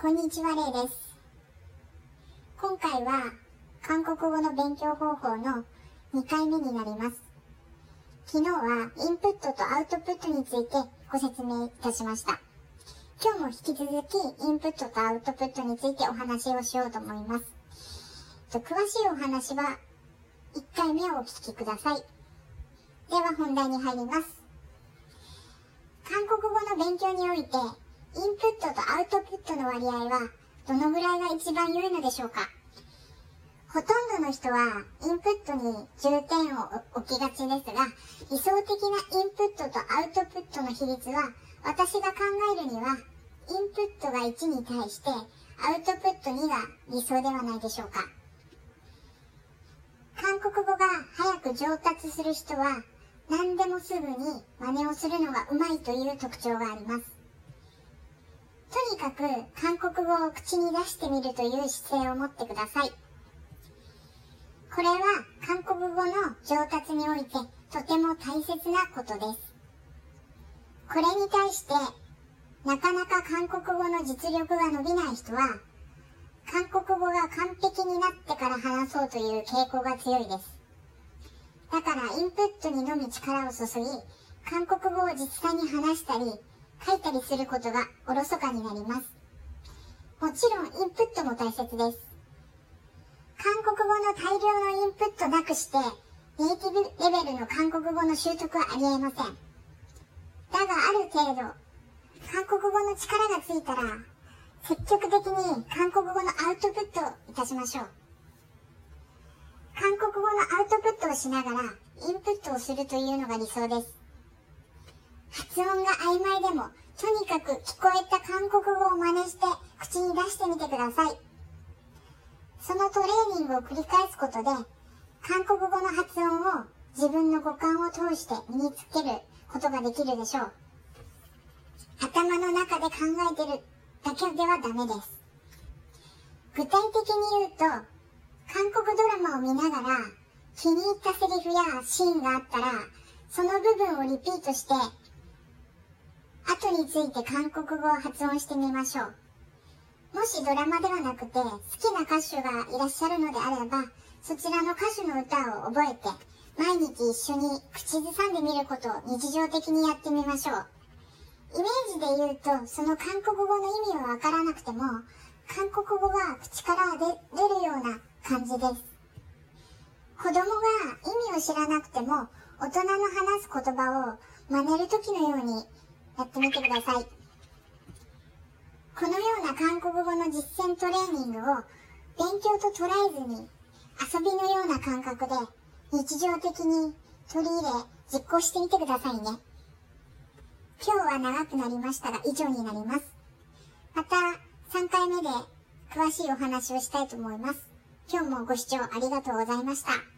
こんにちは、れいです。今回は韓国語の勉強方法の2回目になります。昨日はインプットとアウトプットについてご説明いたしました。今日も引き続きインプットとアウトプットについてお話をしようと思います。詳しいお話は1回目をお聞きください。では本題に入ります。韓国語の勉強においてインプットとアウトプットの割合はどのぐらいが一番良いのでしょうか？ほとんどの人はインプットに重点を置きがちですが、理想的なインプットとアウトプットの比率は私が考えるにはインプットが1に対してアウトプット2が理想ではないでしょうか？韓国語が早く上達する人は何でもすぐに真似をするのがうまいという特徴があります。とにかく韓国語を口に出してみるという姿勢を持ってください。これは韓国語の上達においてとても大切なことです。これに対してなかなか韓国語の実力が伸びない人は韓国語が完璧になってから話そうという傾向が強いです。だからインプットにのみ力を注ぎ、韓国語を実際に話したり、書いたりすることがおろそかになります。もちろんインプットも大切です。韓国語の大量のインプットなくして、ネイティブレベルの韓国語の習得はありえません。だがある程度、韓国語の力がついたら、積極的に韓国語のアウトプットをいたしましょう。韓国語のアウトプットをしながら、インプットをするというのが理想です。発音が曖昧でも、とにかく聞こえた韓国語を真似して口に出してみてください。そのトレーニングを繰り返すことで、韓国語の発音を自分の五感を通して身につけることができるでしょう。頭の中で考えてるだけではダメです。具体的に言うと、韓国ドラマを見ながら気に入ったセリフやシーンがあったら、その部分をリピートして後について韓国語を発音してみましょう。もしドラマではなくて好きな歌手がいらっしゃるのであれば、そちらの歌手の歌を覚えて、毎日一緒に口ずさんでみることを日常的にやってみましょう。イメージで言うと、その韓国語の意味はわからなくても、韓国語が口から出るような感じです。子供が意味を知らなくても、大人の話す言葉を真似る時のようにやってみてください。このような韓国語の実践トレーニングを勉強と捉えずに遊びのような感覚で日常的に取り入れ実行してみてくださいね。今日は長くなりましたが以上になります。また3回目で詳しいお話をしたいと思います。今日もご視聴ありがとうございました。